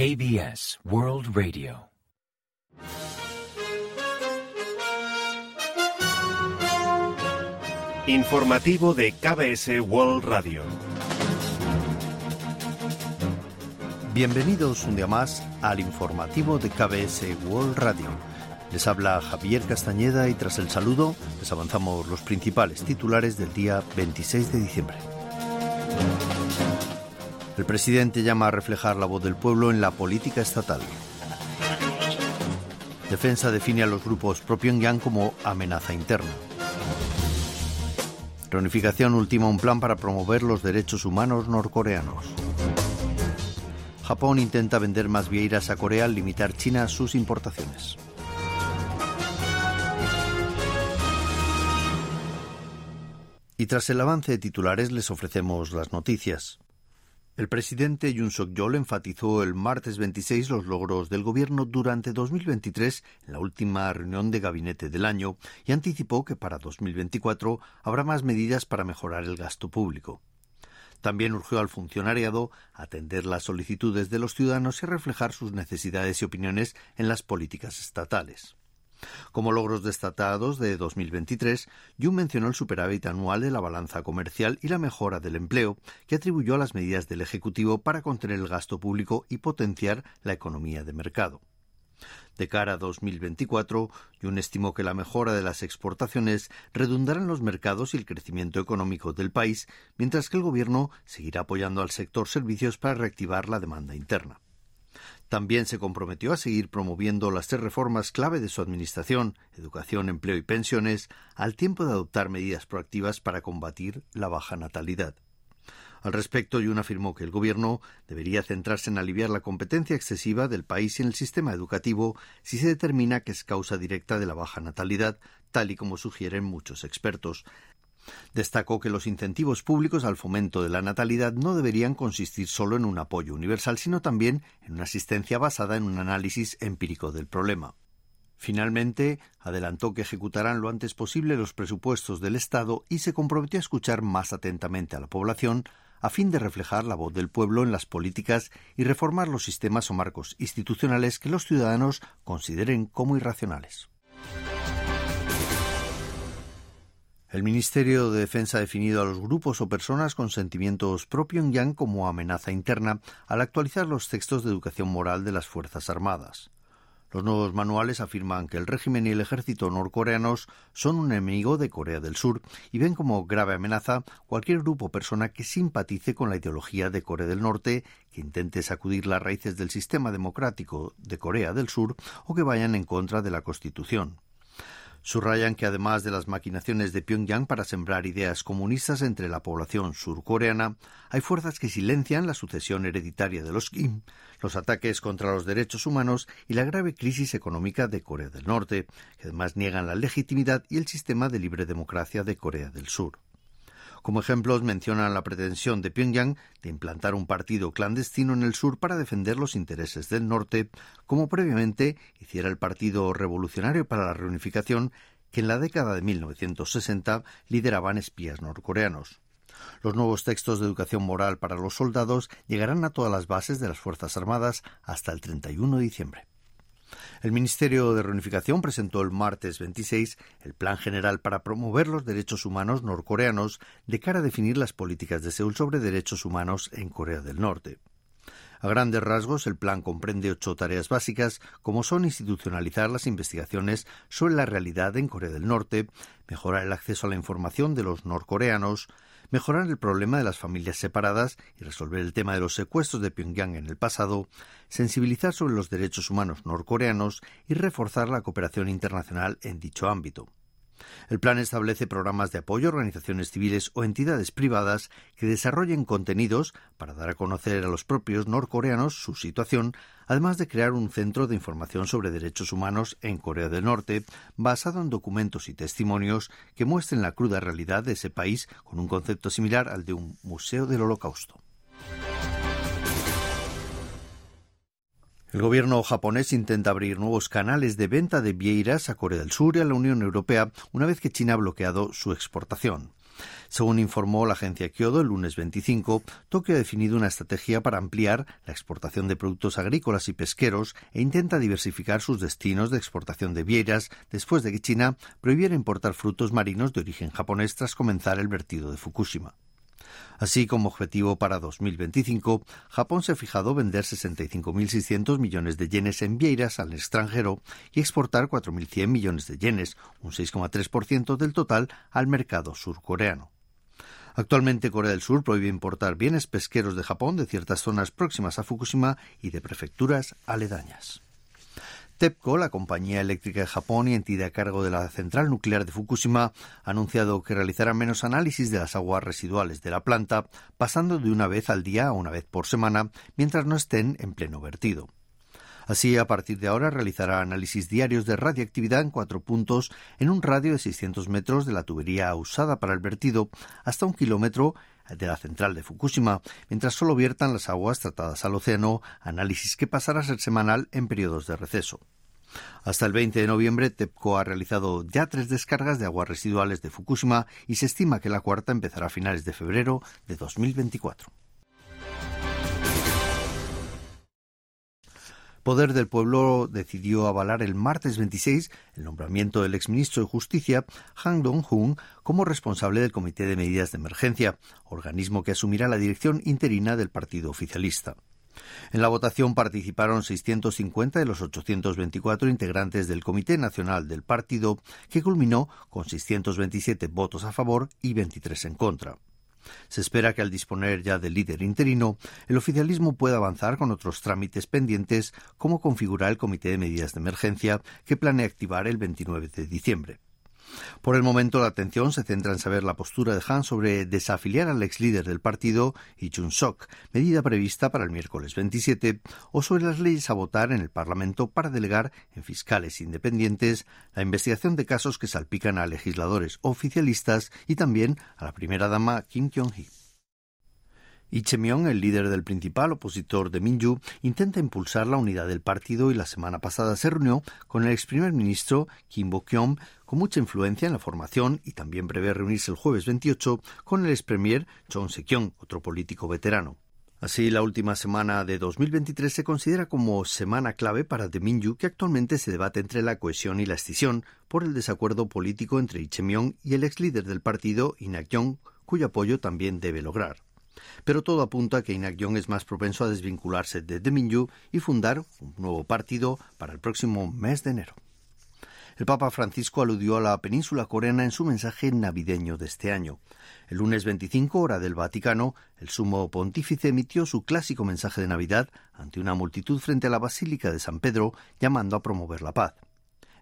KBS World Radio. Informativo de KBS World Radio. Bienvenidos un día más al informativo de KBS World Radio. Les habla Javier Castañeda y tras el saludo les avanzamos los principales titulares del día 26 de diciembre. El presidente llama a reflejar la voz del pueblo en la política estatal. Defensa define a los grupos pro Pyongyang como amenaza interna. Reunificación ultima un plan para promover los derechos humanos norcoreanos. Japón intenta vender más vieiras a Corea al limitar China sus importaciones. Y tras el avance de titulares les ofrecemos las noticias. El presidente Yoon Suk-yeol enfatizó el martes 26 los logros del gobierno durante 2023 en la última reunión de gabinete del año y anticipó que para 2024 habrá más medidas para mejorar el gasto público. También urgió al funcionariado atender las solicitudes de los ciudadanos y reflejar sus necesidades y opiniones en las políticas estatales. Como logros destacados de 2023, Jung mencionó el superávit anual de la balanza comercial y la mejora del empleo, que atribuyó a las medidas del Ejecutivo para contener el gasto público y potenciar la economía de mercado. De cara a 2024, Jun estimó que la mejora de las exportaciones redundará en los mercados y el crecimiento económico del país, mientras que el Gobierno seguirá apoyando al sector servicios para reactivar la demanda interna. También se comprometió a seguir promoviendo las tres reformas clave de su administración, educación, empleo y pensiones, al tiempo de adoptar medidas proactivas para combatir la baja natalidad. Al respecto, Yun afirmó que el Gobierno debería centrarse en aliviar la competencia excesiva del país en el sistema educativo si se determina que es causa directa de la baja natalidad, tal y como sugieren muchos expertos. Destacó que los incentivos públicos al fomento de la natalidad no deberían consistir solo en un apoyo universal, sino también en una asistencia basada en un análisis empírico del problema. Finalmente, adelantó que ejecutarán lo antes posible los presupuestos del Estado y se comprometió a escuchar más atentamente a la población a fin de reflejar la voz del pueblo en las políticas y reformar los sistemas o marcos institucionales que los ciudadanos consideren como irracionales. El Ministerio de Defensa ha definido a los grupos o personas con sentimientos pro Pyongyang como amenaza interna al actualizar los textos de educación moral de las Fuerzas Armadas. Los nuevos manuales afirman que el régimen y el ejército norcoreanos son un enemigo de Corea del Sur y ven como grave amenaza cualquier grupo o persona que simpatice con la ideología de Corea del Norte, que intente sacudir las raíces del sistema democrático de Corea del Sur o que vayan en contra de la Constitución. Subrayan que además de las maquinaciones de Pyongyang para sembrar ideas comunistas entre la población surcoreana, hay fuerzas que silencian la sucesión hereditaria de los Kim, los ataques contra los derechos humanos y la grave crisis económica de Corea del Norte, que además niegan la legitimidad y el sistema de libre democracia de Corea del Sur. Como ejemplos mencionan la pretensión de Pyongyang de implantar un partido clandestino en el sur para defender los intereses del norte, como previamente hiciera el Partido Revolucionario para la Reunificación, que en la década de 1960 lideraban espías norcoreanos. Los nuevos textos de educación moral para los soldados llegarán a todas las bases de las Fuerzas Armadas hasta el 31 de diciembre. El Ministerio de Reunificación presentó el martes 26 el Plan General para promover los derechos humanos norcoreanos de cara a definir las políticas de Seúl sobre derechos humanos en Corea del Norte. A grandes rasgos, el plan comprende ocho tareas básicas, como son institucionalizar las investigaciones sobre la realidad en Corea del Norte, mejorar el acceso a la información de los norcoreanos, mejorar el problema de las familias separadas y resolver el tema de los secuestros de Pyongyang en el pasado, sensibilizar sobre los derechos humanos norcoreanos y reforzar la cooperación internacional en dicho ámbito. El plan establece programas de apoyo a organizaciones civiles o entidades privadas que desarrollen contenidos para dar a conocer a los propios norcoreanos su situación, además de crear un centro de información sobre derechos humanos en Corea del Norte, basado en documentos y testimonios que muestren la cruda realidad de ese país con un concepto similar al de un museo del Holocausto. El gobierno japonés intenta abrir nuevos canales de venta de vieiras a Corea del Sur y a la Unión Europea una vez que China ha bloqueado su exportación. Según informó la agencia Kyodo el lunes 25, Tokio ha definido una estrategia para ampliar la exportación de productos agrícolas y pesqueros e intenta diversificar sus destinos de exportación de vieiras después de que China prohibiera importar frutos marinos de origen japonés tras comenzar el vertido de Fukushima. Así como objetivo para 2025, Japón se ha fijado vender 65.600 millones de yenes en vieiras al extranjero y exportar 4.100 millones de yenes, un 6,3% del total, al mercado surcoreano. Actualmente Corea del Sur prohíbe importar bienes pesqueros de Japón de ciertas zonas próximas a Fukushima y de prefecturas aledañas. TEPCO, la compañía eléctrica de Japón y entidad a cargo de la central nuclear de Fukushima, ha anunciado que realizará menos análisis de las aguas residuales de la planta, pasando de una vez al día a una vez por semana, mientras no estén en pleno vertido. Así, a partir de ahora realizará análisis diarios de radiactividad en cuatro puntos en un radio de 600 metros de la tubería usada para el vertido hasta un kilómetro de la central de Fukushima, mientras solo viertan las aguas tratadas al océano, análisis que pasará a ser semanal en periodos de receso. Hasta el 20 de noviembre, TEPCO ha realizado ya tres descargas de aguas residuales de Fukushima y se estima que la cuarta empezará a finales de febrero de 2024. Poder del Pueblo decidió avalar el martes 26 el nombramiento del exministro de Justicia, Han Dong-hoon, como responsable del Comité de Medidas de Emergencia, organismo que asumirá la dirección interina del partido oficialista. En la votación participaron 650 de los 824 integrantes del Comité Nacional del Partido, que culminó con 627 votos a favor y 23 en contra. Se espera que al disponer ya del líder interino, el oficialismo pueda avanzar con otros trámites pendientes, como configurar el Comité de Medidas de Emergencia que planea activar el 29 de diciembre. Por el momento, la atención se centra en saber la postura de Han sobre desafiliar al ex líder del partido, Lee Chun-sok, medida prevista para el miércoles 27, o sobre las leyes a votar en el Parlamento para delegar en fiscales independientes la investigación de casos que salpican a legisladores oficialistas y también a la primera dama Kim Kyung-hee. Y Chemion, el líder del principal opositor de Minju, intenta impulsar la unidad del partido y la semana pasada se reunió con el ex primer ministro Kim Bo-kyom, con mucha influencia en la formación y también prevé reunirse el jueves 28 con el ex premier Chon Se-kyung, otro político veterano. Así, la última semana de 2023 se considera como semana clave para The que actualmente se debate entre la cohesión y la escisión por el desacuerdo político entre Ichemion y el ex líder del partido, Inak Yong, cuyo apoyo también debe lograr pero todo apunta a que Young es más propenso a desvincularse de Deminyu y fundar un nuevo partido para el próximo mes de enero. El Papa Francisco aludió a la península coreana en su mensaje navideño de este año. El lunes 25, hora del Vaticano, el sumo pontífice emitió su clásico mensaje de Navidad ante una multitud frente a la Basílica de San Pedro, llamando a promover la paz.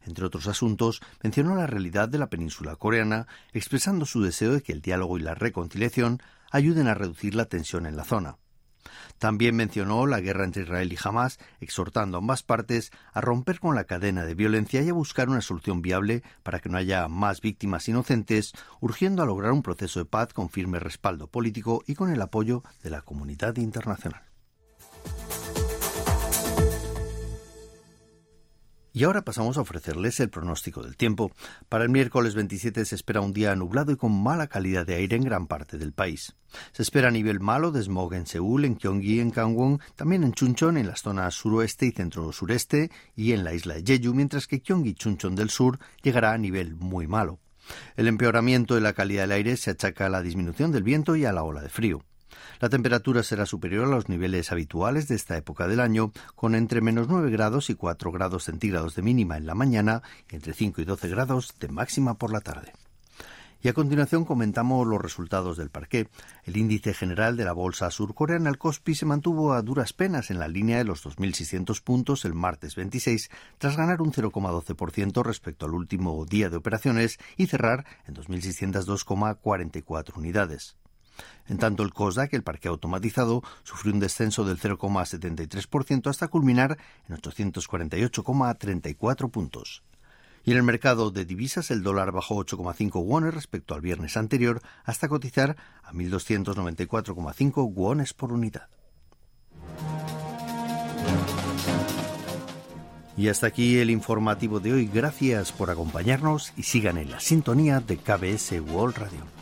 Entre otros asuntos, mencionó la realidad de la península coreana, expresando su deseo de que el diálogo y la reconciliación ayuden a reducir la tensión en la zona. También mencionó la guerra entre Israel y Hamas, exhortando a ambas partes a romper con la cadena de violencia y a buscar una solución viable para que no haya más víctimas inocentes, urgiendo a lograr un proceso de paz con firme respaldo político y con el apoyo de la comunidad internacional. Y ahora pasamos a ofrecerles el pronóstico del tiempo. Para el miércoles 27 se espera un día nublado y con mala calidad de aire en gran parte del país. Se espera nivel malo de smog en Seúl, en Gyeonggi, en Gangwon, también en Chuncheon, en las zonas suroeste y centro-sureste, y en la isla de Jeju, mientras que Gyeonggi y Chuncheon del sur llegará a nivel muy malo. El empeoramiento de la calidad del aire se achaca a la disminución del viento y a la ola de frío. La temperatura será superior a los niveles habituales de esta época del año, con entre menos 9 grados y 4 grados centígrados de mínima en la mañana y entre 5 y 12 grados de máxima por la tarde. Y a continuación comentamos los resultados del parqué. El índice general de la bolsa surcoreana, el Kospi, se mantuvo a duras penas en la línea de los 2.600 puntos el martes 26, tras ganar un 0,12% respecto al último día de operaciones y cerrar en 2.602,44 unidades. En tanto, el COSDAC, el parque automatizado, sufrió un descenso del 0,73% hasta culminar en 848,34 puntos. Y en el mercado de divisas el dólar bajó 8,5 wones respecto al viernes anterior hasta cotizar a 1.294,5 wones por unidad. Y hasta aquí el informativo de hoy. Gracias por acompañarnos y sigan en la sintonía de KBS World Radio.